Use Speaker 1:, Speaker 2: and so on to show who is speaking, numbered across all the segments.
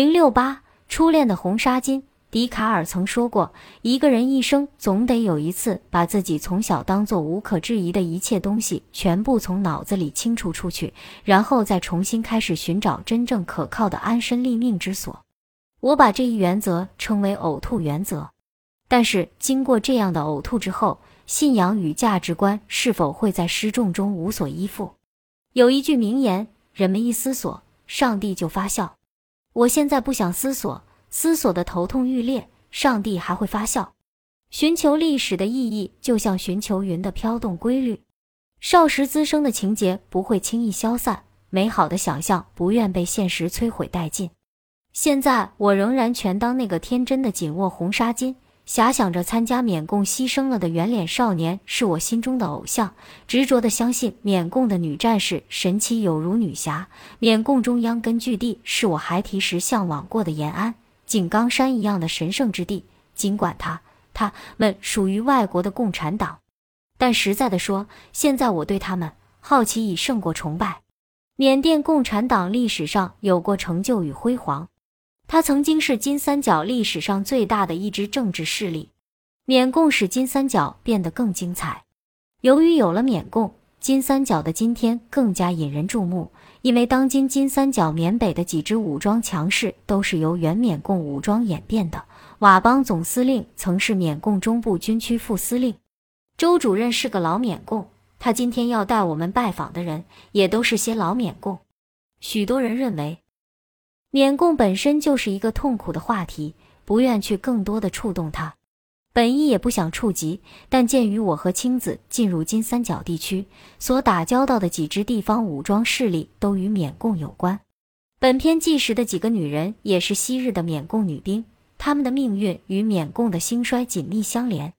Speaker 1: 零六八初恋的红纱巾。笛卡尔曾说过，一个人一生总得有一次，把自己从小当做无可置疑的一切东西全部从脑子里清除出去，然后再重新开始寻找真正可靠的安身立命之所。我把这一原则称为呕吐原则。但是，经过这样的呕吐之后，信仰与价值观是否会在失重中无所依附？有一句名言：人们一思索，上帝就发笑。我现在不想思索，思索的头痛欲裂，上帝还会发笑。寻求历史的意义，就像寻求云的飘动规律。少时滋生的情节不会轻易消散，美好的想象不愿被现实摧毁殆尽。现在我仍然全当那个天真的紧握红纱巾。遐想着参加缅共牺牲了的圆脸少年是我心中的偶像，执着地相信缅共的女战士神奇有如女侠。缅共中央根据地是我孩提时向往过的延安井冈山一样的神圣之地。尽管他他们属于外国的共产党，但实在的说，现在我对他们好奇已胜过崇拜。缅甸共产党历史上有过成就与辉煌。他曾经是金三角历史上最大的一支政治势力，缅共使金三角变得更精彩。由于有了缅共，金三角的今天更加引人注目。因为当今金三角缅北的几支武装强势都是由原缅共武装演变的。佤邦总司令曾是缅共中部军区副司令，周主任是个老缅共。他今天要带我们拜访的人也都是些老缅共。许多人认为。缅共本身就是一个痛苦的话题，不愿去更多的触动它，本意也不想触及。但鉴于我和青子进入金三角地区所打交道的几支地方武装势力都与缅共有关，本片纪实的几个女人也是昔日的缅共女兵，她们的命运与缅共的兴衰紧密相连。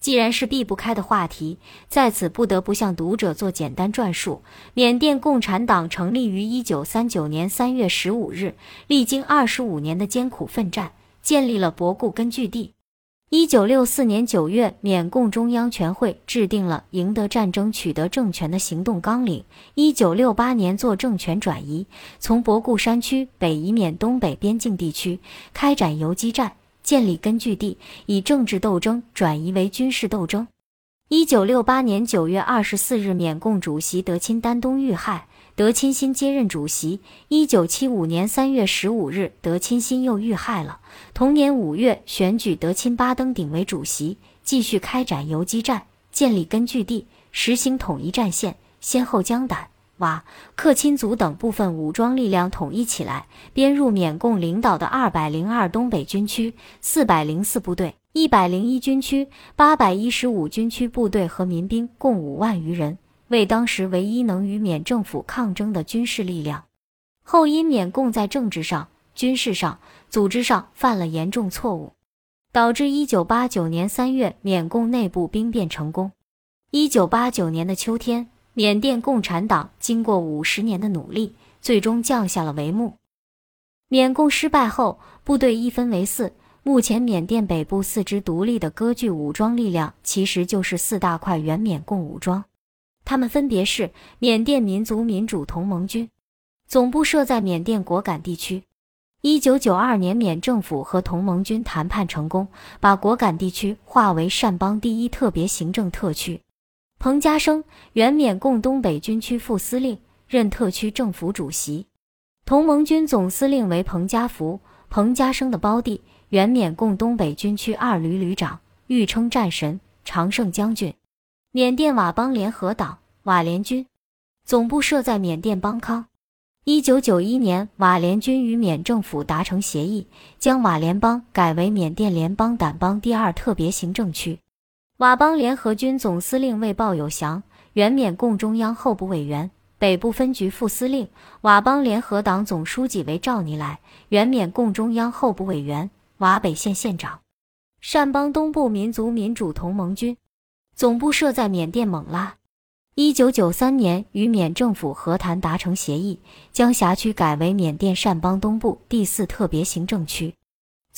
Speaker 1: 既然是避不开的话题，在此不得不向读者做简单转述。缅甸共产党成立于一九三九年三月十五日，历经二十五年的艰苦奋战，建立了博固根据地。一九六四年九月，缅共中央全会制定了赢得战争、取得政权的行动纲领。一九六八年，做政权转移，从博固山区北移缅东北边境地区，开展游击战。建立根据地，以政治斗争转移为军事斗争。一九六八年九月二十四日，缅共主席德钦丹东遇害，德钦新接任主席。一九七五年三月十五日，德钦新又遇害了。同年五月，选举德钦巴登顶为主席，继续开展游击战，建立根据地，实行统一战线，先后将胆。瓦！克钦族等部分武装力量统一起来，编入缅共领导的二百零二东北军区、四百零四部队、一百零一军区、八百一十五军区部队和民兵共五万余人，为当时唯一能与缅政府抗争的军事力量。后因缅共在政治上、军事上、组织上犯了严重错误，导致一九八九年三月缅共内部兵变成功。一九八九年的秋天。缅甸共产党经过五十年的努力，最终降下了帷幕。缅共失败后，部队一分为四。目前，缅甸北部四支独立的割据武装力量，其实就是四大块原缅共武装。他们分别是缅甸民族民主同盟军，总部设在缅甸果敢地区。一九九二年，缅政府和同盟军谈判成功，把果敢地区划为善邦第一特别行政特区。彭家生，原缅共东北军区副司令，任特区政府主席。同盟军总司令为彭家福，彭家生的胞弟，原缅共东北军区二旅旅长，誉称战神、常胜将军。缅甸佤邦联合党佤联军，总部设在缅甸邦康。一九九一年，佤联军与缅政府达成协议，将佤联邦改为缅甸联邦掸邦第二特别行政区。佤邦联合军总司令为鲍有祥，原缅共中央候补委员、北部分局副司令；佤邦联合党总书记为赵尼来，原缅共中央候补委员、佤北县县长。善邦东部民族民主同盟军总部设在缅甸勐拉。一九九三年与缅政府和谈达成协议，将辖区改为缅甸善邦东部第四特别行政区。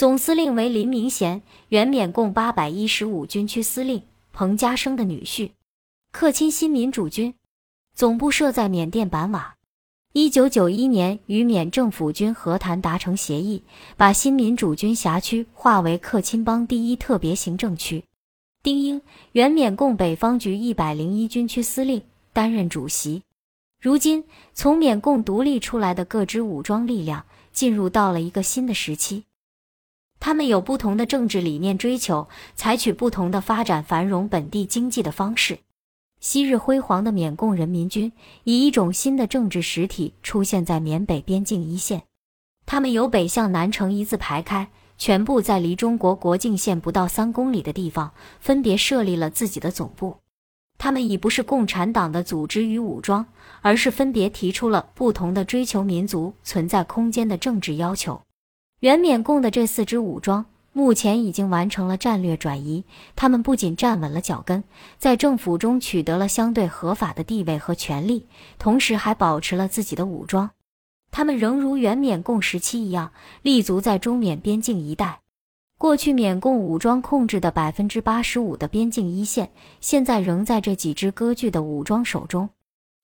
Speaker 1: 总司令为林明贤，原缅共八百一十五军区司令，彭家声的女婿。克钦新民主军总部设在缅甸板瓦。一九九一年，与缅政府军和谈达成协议，把新民主军辖区划为克钦邦第一特别行政区。丁英，原缅共北方局一百零一军区司令，担任主席。如今，从缅共独立出来的各支武装力量进入到了一个新的时期，他们有不同的政治理念追求，采取不同的发展繁荣本地经济的方式。昔日辉煌的缅共人民军以一种新的政治实体出现在缅北边境一线，他们由北向南呈一字排开，全部在离中国国境线不到三公里的地方分别设立了自己的总部。他们已不是共产党的组织与武装，而是分别提出了不同的追求民族存在空间的政治要求。原缅共的这四支武装。目前已经完成了战略转移，他们不仅站稳了脚跟，在政府中取得了相对合法的地位和权利，同时还保持了自己的武装。他们仍如原缅共时期一样，立足在中缅边境一带。过去缅共武装控制的百分之八十五的边境一线，现在仍在这几支割据的武装手中。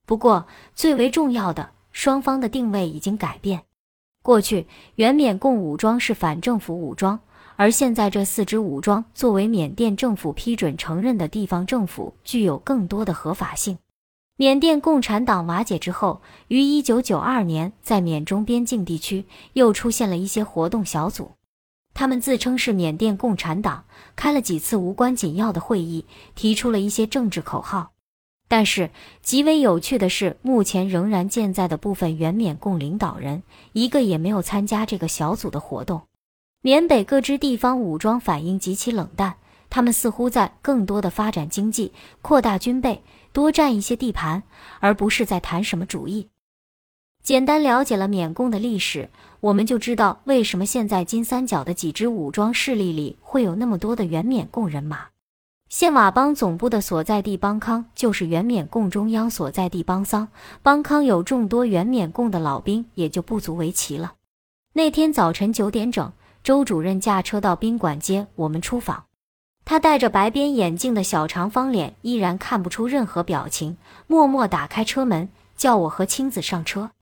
Speaker 1: 不过，最为重要的，双方的定位已经改变。过去，原缅共武装是反政府武装。而现在，这四支武装作为缅甸政府批准承认的地方政府，具有更多的合法性。缅甸共产党瓦解之后，于1992年在缅中边境地区又出现了一些活动小组，他们自称是缅甸共产党，开了几次无关紧要的会议，提出了一些政治口号。但是极为有趣的是，目前仍然健在的部分原缅共领导人，一个也没有参加这个小组的活动。缅北各支地方武装反应极其冷淡，他们似乎在更多的发展经济、扩大军备、多占一些地盘，而不是在谈什么主义。简单了解了缅共的历史，我们就知道为什么现在金三角的几支武装势力里会有那么多的原缅共人马。现瓦邦总部的所在地邦康就是原缅共中央所在地邦桑，邦康有众多原缅共的老兵，也就不足为奇了。那天早晨九点整。周主任驾车到宾馆接我们出访，他戴着白边眼镜的小长方脸依然看不出任何表情，默默打开车门，叫我和青子上车。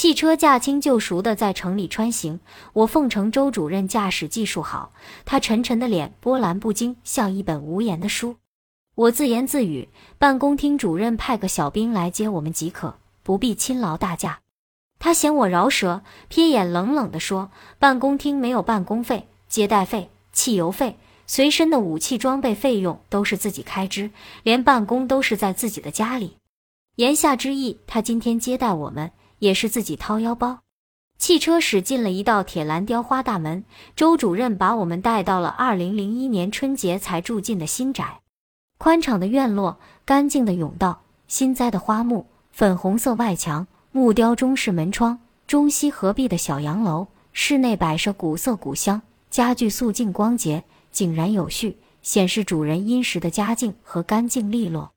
Speaker 1: 汽车驾轻就熟地在城里穿行，我奉承周主任驾驶技术好，他沉沉的脸波澜不惊，像一本无言的书。我自言自语：办公厅主任派个小兵来接我们即可，不必亲劳大驾。他嫌我饶舌，瞥眼冷冷地说：“办公厅没有办公费、接待费、汽油费，随身的武器装备费用都是自己开支，连办公都是在自己的家里。”言下之意，他今天接待我们也是自己掏腰包。汽车驶进了一道铁栏雕花大门，周主任把我们带到了二零零一年春节才住进的新宅，宽敞的院落，干净的甬道，新栽的花木，粉红色外墙。木雕中式门窗，中西合璧的小洋楼，室内摆设古色古香，家具素净光洁，井然有序，显示主人殷实的家境和干净利落。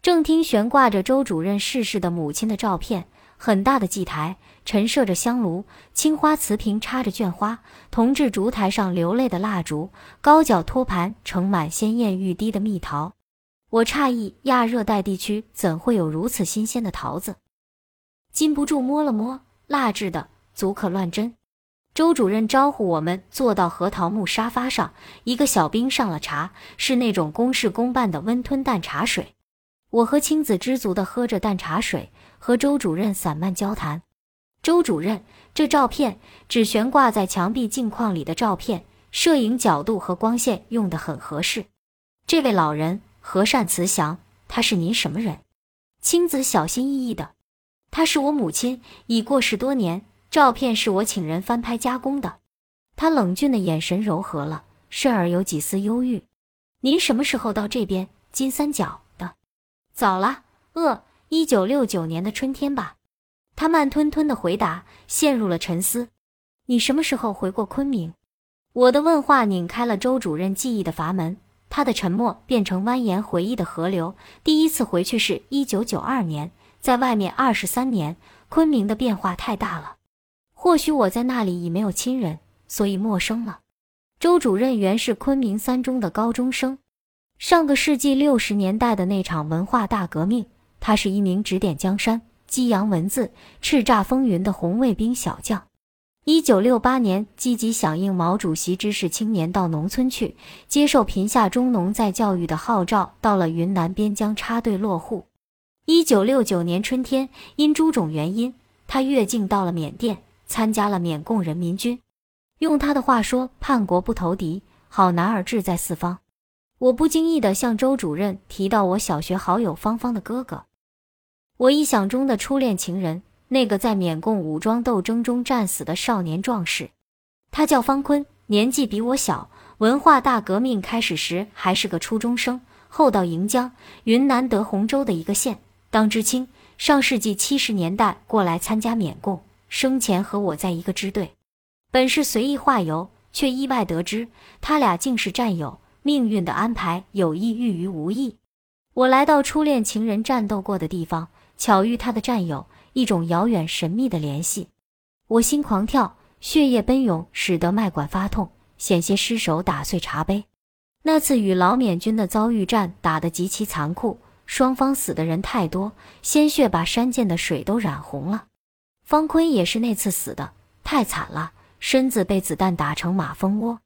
Speaker 1: 正厅悬挂着周主任逝世的母亲的照片，很大的祭台陈设着香炉，青花瓷瓶插着绢花，铜制烛台上流泪的蜡烛，高脚托盘盛满鲜艳欲滴的蜜桃。我诧异，亚热带地区怎会有如此新鲜的桃子？禁不住摸了摸，蜡制的，足可乱真。周主任招呼我们坐到核桃木沙发上，一个小兵上了茶，是那种公事公办的温吞淡茶水。我和青子知足地喝着淡茶水，和周主任散漫交谈。周主任，这照片只悬挂在墙壁镜框里的照片，摄影角度和光线用得很合适。这位老人和善慈祥，他是您什么人？青子小心翼翼的。她是我母亲，已过世多年。照片是我请人翻拍加工的。他冷峻的眼神柔和了，甚而有几丝忧郁。您什么时候到这边金三角？早了，呃，一九六九年的春天吧。他慢吞吞的回答，陷入了沉思。你什么时候回过昆明？我的问话拧开了周主任记忆的阀门，他的沉默变成蜿蜒回忆的河流。第一次回去是一九九二年。在外面二十三年，昆明的变化太大了。或许我在那里已没有亲人，所以陌生了。周主任原是昆明三中的高中生，上个世纪六十年代的那场文化大革命，他是一名指点江山、激扬文字、叱咤风云的红卫兵小将。一九六八年，积极响应毛主席指使青年到农村去，接受贫下中农再教育的号召，到了云南边疆插队落户。一九六九年春天，因诸种原因，他越境到了缅甸，参加了缅共人民军。用他的话说：“叛国不投敌，好男儿志在四方。”我不经意地向周主任提到我小学好友芳芳的哥哥，我臆想中的初恋情人。那个在缅共武装斗争中战死的少年壮士，他叫方坤，年纪比我小。文化大革命开始时还是个初中生，后到盈江（云南德宏州的一个县）当知青。上世纪七十年代过来参加缅共，生前和我在一个支队。本是随意化游，却意外得知他俩竟是战友。命运的安排有意寓于无意。我来到初恋情人战斗过的地方，巧遇他的战友。一种遥远神秘的联系，我心狂跳，血液奔涌，使得脉管发痛，险些失手打碎茶杯。那次与老缅军的遭遇战打得极其残酷，双方死的人太多，鲜血把山涧的水都染红了。方坤也是那次死的，太惨了，身子被子弹打成马蜂窝。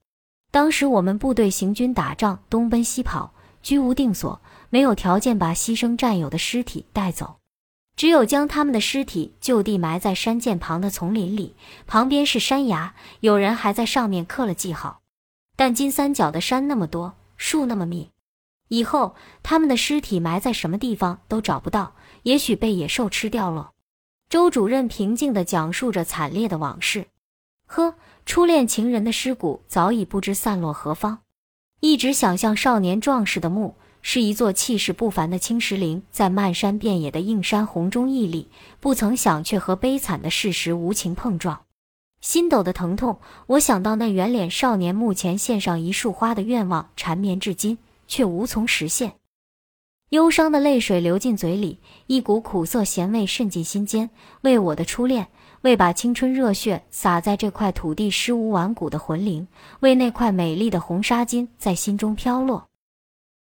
Speaker 1: 当时我们部队行军打仗，东奔西跑，居无定所，没有条件把牺牲战友的尸体带走。只有将他们的尸体就地埋在山涧旁的丛林里，旁边是山崖，有人还在上面刻了记号。但金三角的山那么多，树那么密，以后他们的尸体埋在什么地方都找不到，也许被野兽吃掉了。周主任平静地讲述着惨烈的往事。呵，初恋情人的尸骨早已不知散落何方，一直想象少年壮士的墓。是一座气势不凡的青石陵，在漫山遍野的映山红中屹立，不曾想却和悲惨的事实无情碰撞，心斗的疼痛。我想到那圆脸少年墓前献上一束花的愿望，缠绵至今却无从实现，忧伤的泪水流进嘴里，一股苦涩咸味渗进心间。为我的初恋，为把青春热血洒在这块土地尸无完骨的魂灵，为那块美丽的红纱巾在心中飘落。